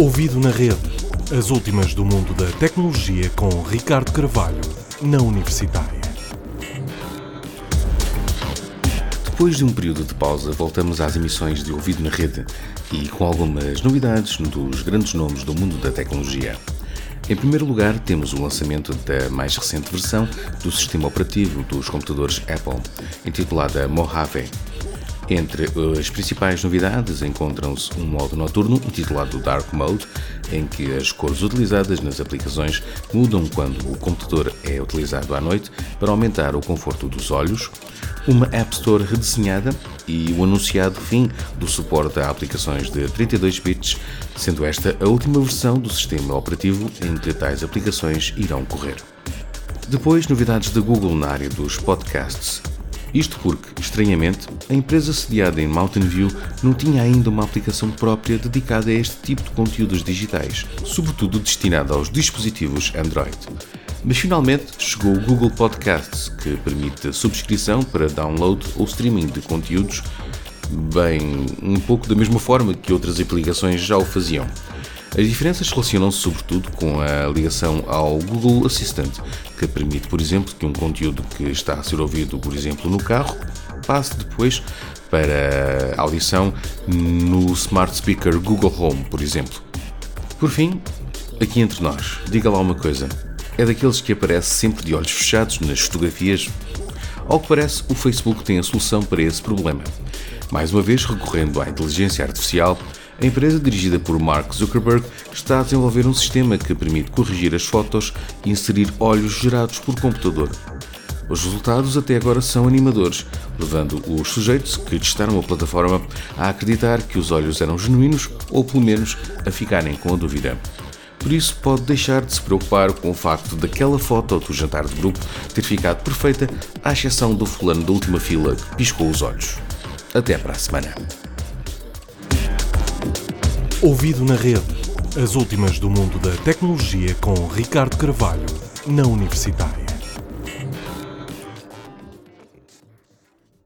Ouvido na rede. As últimas do mundo da tecnologia com Ricardo Carvalho, na Universitária. Depois de um período de pausa, voltamos às emissões de Ouvido na Rede e com algumas novidades dos grandes nomes do mundo da tecnologia. Em primeiro lugar, temos o lançamento da mais recente versão do sistema operativo dos computadores Apple, intitulada Mojave. Entre as principais novidades encontram-se um modo noturno intitulado Dark Mode, em que as cores utilizadas nas aplicações mudam quando o computador é utilizado à noite para aumentar o conforto dos olhos, uma App Store redesenhada e o anunciado fim do suporte a aplicações de 32 bits, sendo esta a última versão do sistema operativo em que tais aplicações irão correr. Depois, novidades da Google na área dos podcasts. Isto porque, estranhamente, a empresa sediada em Mountain View não tinha ainda uma aplicação própria dedicada a este tipo de conteúdos digitais, sobretudo destinada aos dispositivos Android. Mas finalmente chegou o Google Podcasts, que permite subscrição para download ou streaming de conteúdos, bem, um pouco da mesma forma que outras aplicações já o faziam. As diferenças relacionam-se sobretudo com a ligação ao Google Assistant, que permite, por exemplo, que um conteúdo que está a ser ouvido, por exemplo, no carro, passe depois para audição no Smart Speaker Google Home, por exemplo. Por fim, aqui entre nós, diga lá uma coisa. É daqueles que aparece sempre de olhos fechados nas fotografias? Ao que parece, o Facebook tem a solução para esse problema. Mais uma vez, recorrendo à inteligência artificial, a empresa, dirigida por Mark Zuckerberg, está a desenvolver um sistema que permite corrigir as fotos e inserir olhos gerados por computador. Os resultados até agora são animadores, levando os sujeitos que testaram a plataforma a acreditar que os olhos eram genuínos ou, pelo menos, a ficarem com a dúvida. Por isso, pode deixar de se preocupar com o facto daquela foto do jantar de grupo ter ficado perfeita, à exceção do fulano da última fila que piscou os olhos. Até para a semana. Ouvido na rede. As últimas do mundo da tecnologia com Ricardo Carvalho, na Universitária.